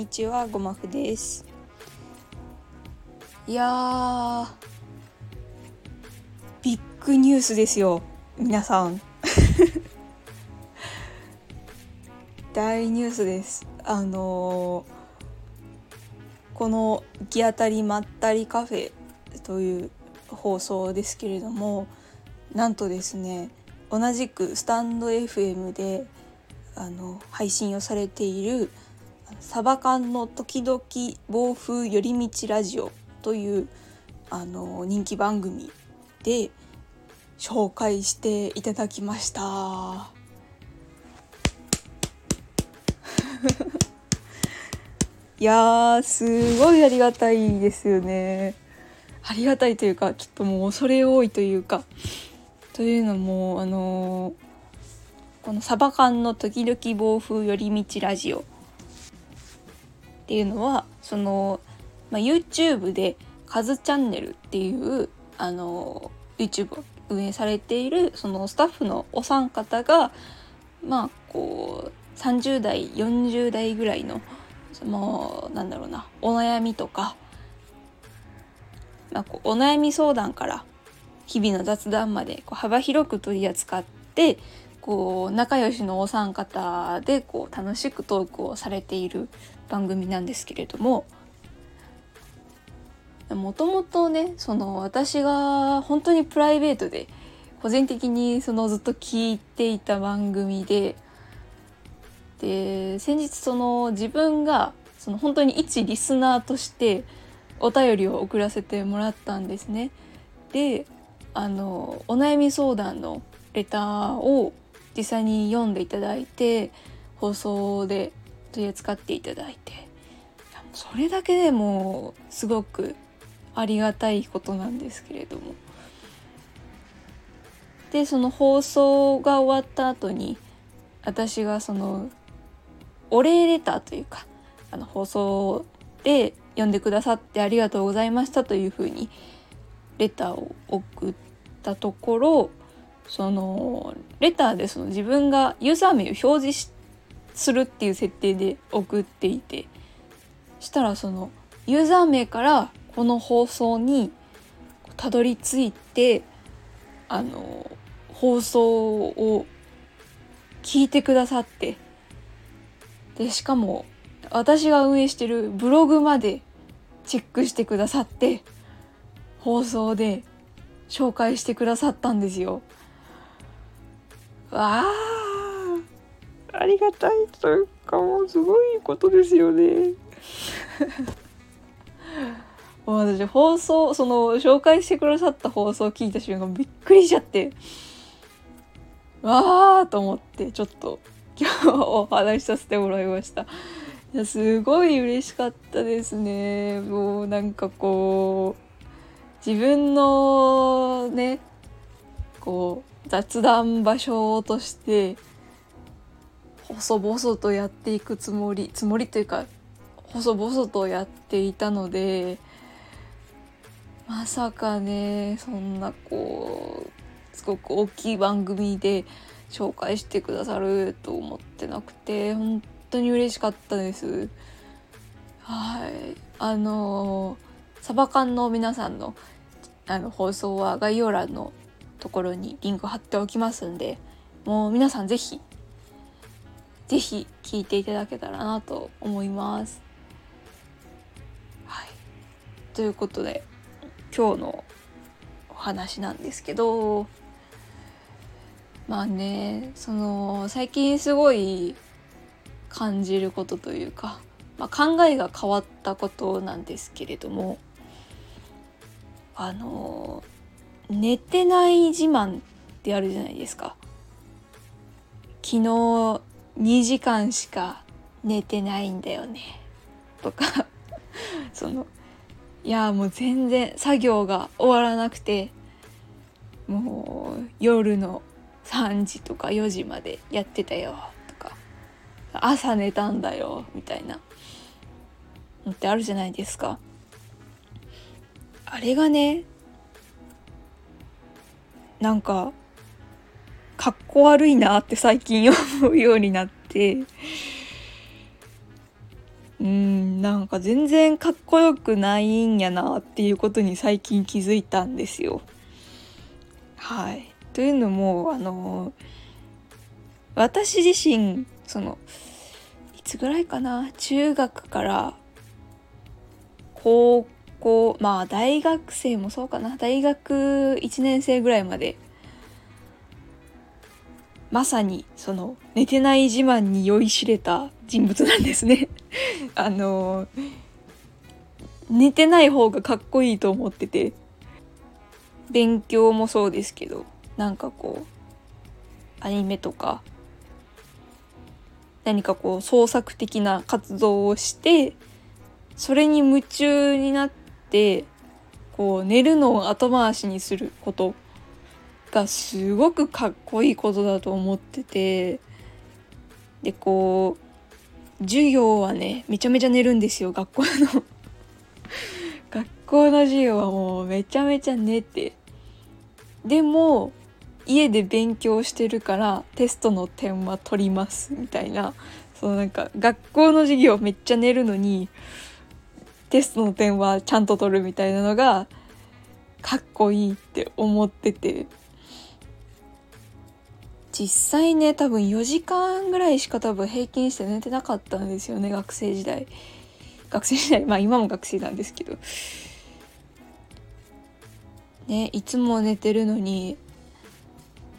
にちはごまふです。いやビッグニュースですよ皆さん。大ニュースです。あのー、この「行き当たりまったりカフェ」という放送ですけれどもなんとですね同じくスタンド FM であの配信をされているサバ缶の時々暴風寄り道ラジオというあの人気番組で紹介していただきました。いやすごいありがたいですよね。ありがたいというかきっともう恐れ多いというか。というのもあのこのサバ缶の時々暴風寄り道ラジオ。っていうのはその、まあ、YouTube でカズチャンネルっていうあの YouTube を運営されているそのスタッフのお三方がまあこう30代40代ぐらいのそのなんだろうなお悩みとか、まあ、こうお悩み相談から日々の雑談までこう幅広く取り扱ってこう仲良しのお三方でこう楽しくトークをされている番組なんですけれどももともとねその私が本当にプライベートで個人的にそのずっと聞いていた番組でで先日その自分がその本当に一リスナーとしてお便りを送らせてもらったんですね。であのお悩み相談のレターを実際に読んでいただいて放送で取り扱っていただいて。それだけでもすごくありがたいことなんですけれども。でその放送が終わった後に私がそのお礼レターというかあの放送で読んでくださってありがとうございましたというふうにレターを送ったところそのレターでその自分がユーザー名を表示するっていう設定で送っていてしたらそのユーザー名からこの放送にたどり着いてあの放送を聞いてくださってでしかも私が運営してるブログまでチェックしてくださって放送で紹介してくださったんですよ。わあありがたいというかもうすごいことですよね。もう私放送その紹介してくださった放送を聞いた瞬間びっくりしちゃってわあと思ってちょっと今日お話しさせてもらいました。いやすごい嬉しかったですね。もうなんかこう自分のねこう雑談場所として細々とやっていくつもりつもりというか細々とやっていたのでまさかねそんなこうすごく大きい番組で紹介してくださると思ってなくて本当に嬉しかったです。はいあのサバ缶の皆さんのあの放送は概要欄のところにリンク貼っておきますんでもう皆さん是非是非聞いていただけたらなと思います。はい、ということで今日のお話なんですけどまあねその最近すごい感じることというか、まあ、考えが変わったことなんですけれどもあの寝てない自慢ってあるじゃないですか。昨日2時間しか寝てないんだよね。とか。そのいやもう全然作業が終わらなくてもう夜の3時とか4時までやってたよ。とか。朝寝たんだよ。みたいな。のってあるじゃないですか。あれがねなんかかっこ悪いなって最近思うようになって。うんなんか全然かっこよくないんやなっていうことに最近気づいたんですよ。はい、というのもあの私自身そのいつぐらいかな？中学から高校まあ大学生もそうかな。大学1年生ぐらいまでまさにその寝てない自慢に酔いしれた人物なんですね。あの寝てない方がかっこいいと思ってて勉強もそうですけどなんかこうアニメとか何かこう創作的な活動をしてそれに夢中になってこう寝るのを後回しにすることがすごくかっこいいことだと思っててでこう授業はねめちゃめちゃ寝るんですよ学校の。学校の授業はもうめちゃめちゃ寝て。でも家で勉強してるからテストの点は取りますみたいな。そのなんか学校の授業めっちゃ寝るのにテストの点はちゃんと取るみたいなのがかっこいいって思ってて。実際ね多分4時間ぐらいしか多分平均して寝てなかったんですよね学生時代。学生時代まあ今も学生なんですけど。ねいつも寝てるのに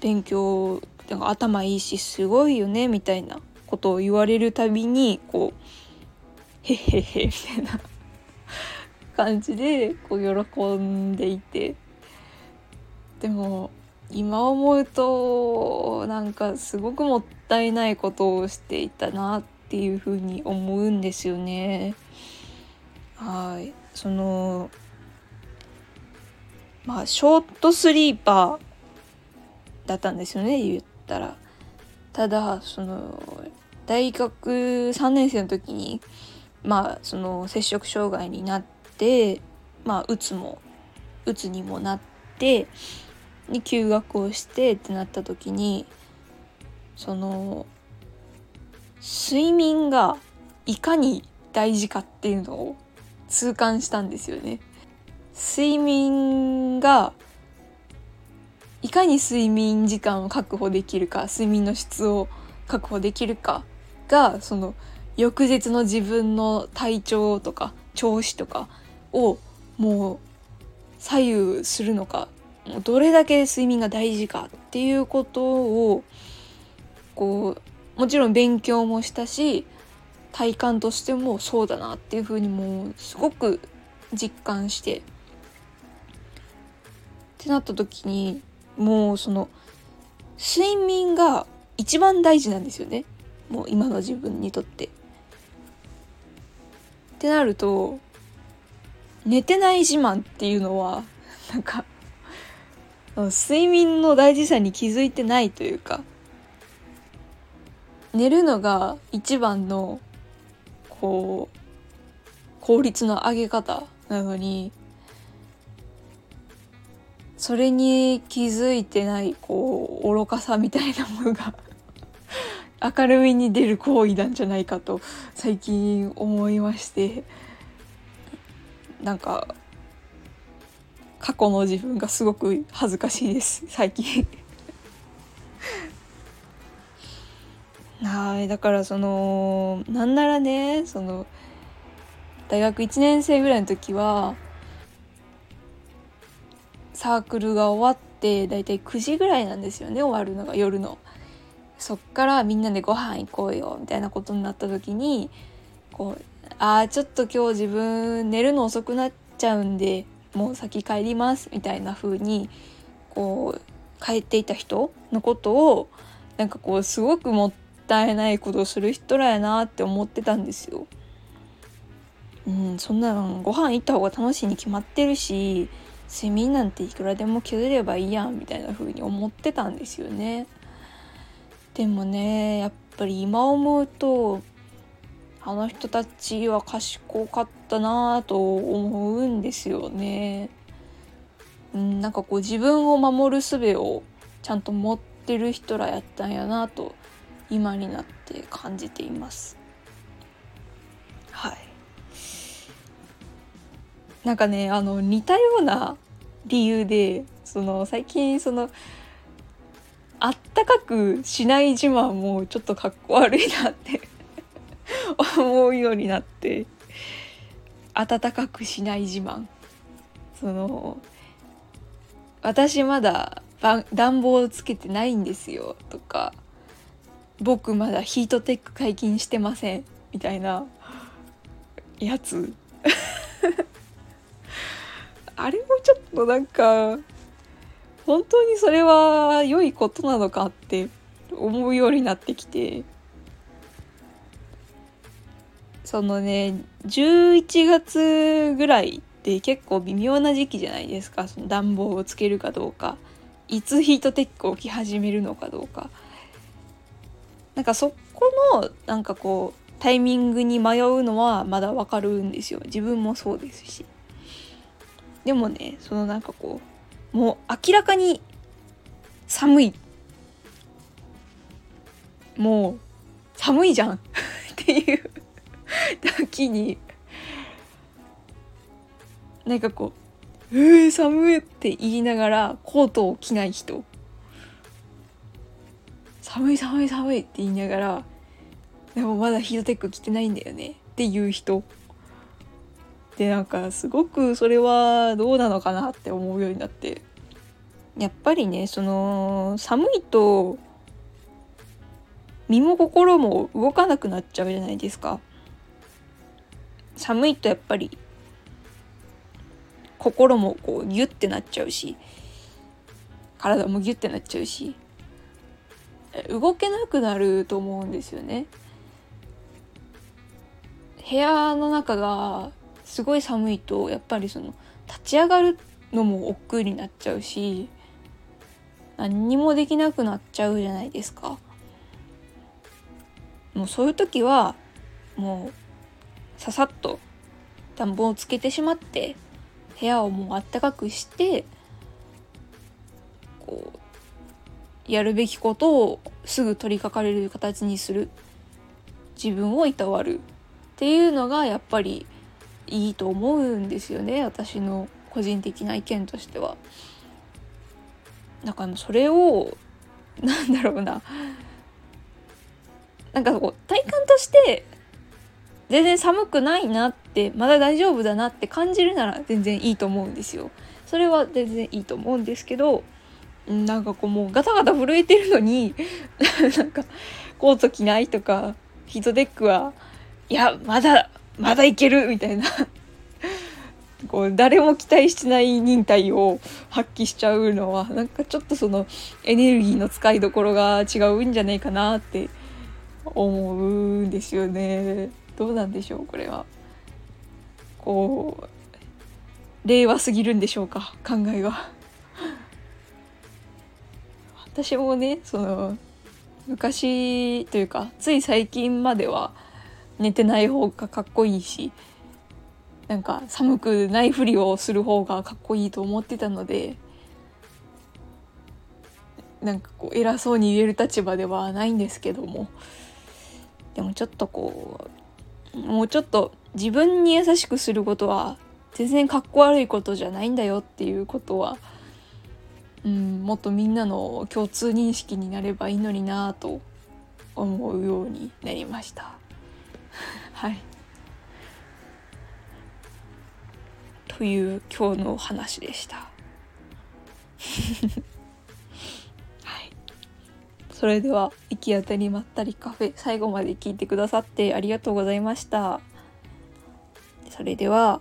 勉強なんか頭いいしすごいよねみたいなことを言われるたびにこうへへへみたいな。感じでこう喜んでいてでも今思うとなんかすごくもったいないことをしていたなっていうふうに思うんですよね。はいそのまあショートスリーパーだったんですよね言ったら。ただその大学3年生の時にまあその摂食障害になってまあうつもうつにもなってに休学をしてってなった時にその睡眠がいかに大事かっていうのを痛感したんですよね。睡眠がいかに睡眠時間を確保できるか睡眠の質を確保できるかがその翌日の自分の体調とか調子とかをもう左右するのかどれだけ睡眠が大事かっていうことをこうもちろん勉強もしたし体感としてもそうだなっていうふうにもうすごく実感してってなった時にもうその睡眠が一番大事なんですよねもう今の自分にとって。ってなると寝てない自慢っていうのはなんか睡眠の大事さに気づいてないというか寝るのが一番のこう効率の上げ方なのにそれに気づいてないこう愚かさみたいなものが明るみに出る行為なんじゃないかと最近思いまして。なんか過去の自分がすごく恥ずかしいです最近 はいだからそのなんならねその大学1年生ぐらいの時はサークルが終わってだいたい9時ぐらいなんですよね終わるのが夜の。そっからみんなでご飯行こうよみたいなことになった時にこうああちょっと今日自分寝るの遅くなっちゃうんでもう先帰りますみたいな風にこう帰っていた人のことをなんかこうすごくもったいないことをする人らやなって思ってたんですよ。うん、そんなのご飯行った方が楽しいに決まってるし睡眠なんていくらでも削ればいいやんみたいな風に思ってたんですよね。でもねやっぱり今思うとあの人たちは賢かったなと思うんですよね。うん、なんかこう自分を守る術をちゃんと持ってる人らやったんやなと今になって感じています。はい。なんかねあの似たような理由でその最近そのあったかくしない自慢もちょっとかっこ悪いなって思うようになって暖かくしない自慢。その私まだ暖房をつけてないんですよとか僕まだヒートテック解禁してませんみたいなやつ。あれもちょっとなんか本当にそれは良いことなのかって思うようになってきて。そのね11月ぐらいって結構微妙な時期じゃないですか。その暖房をつけるかどうか。いつヒートテックを着始めるのかどうか。なんかそこのなんかこうタイミングに迷うのはまだわかるんですよ。自分もそうですし。でもねそのなんかこうもう明らかに寒い。もう寒いじゃん。っていう。時になんかこう「うー寒い」って言いながらコートを着ない人寒い寒い寒いって言いながらでもまだヒートテック着てないんだよねっていう人。でなんかすごくそれはどうなのかなって思うようになって。やっぱりねその寒いと身も心も動かなくなっちゃうじゃないですか。寒いとやっぱり心もこうギュッてなっちゃうし体もギュッてなっちゃうし動けなくなると思うんですよね。部屋の中がすごい寒いとやっぱりその立ち上がるのも億劫になっちゃうし何にもできなくなっちゃうじゃないですか。もうそういう時はもうささっと暖房をつけてしまって部屋をもうあったかくしてこうやるべきことをすぐ取り掛かれる形にする自分をいたわるっていうのがやっぱりいいと思うんですよね私の個人的な意見としては。だかそれをなんだろうななんかこう体感として全然寒くないなってまだ大丈夫だなって感じるなら全然いいと思うんですよ。それは全然いいと思うんですけどなんかこうもうガタガタ震えてるのに なんかコート着ないとかヒートテックはいやまだまだいけるみたいな こう誰も期待してない忍耐を発揮しちゃうのはなんかちょっとそのエネルギーの使いどころが違うんじゃないかなって思うんですよね。どうなんでしょうこれは。こう令和すぎるんでしょうか考えが。私もねその昔というかつい最近までは寝てない方がかっこいいしなんか寒くないふりをする方がかっこいいと思ってたのでなんかこう偉そうに言える立場ではないんですけどもでもちょっとこうもうちょっと自分に優しくすることは全然かっこ悪いことじゃないんだよっていうことは、うん、もっとみんなの共通認識になればいいのになと思うようになりました。はいという今日の話でした。それでは行き当たりまったりカフェ最後まで聞いてくださってありがとうございました。それでは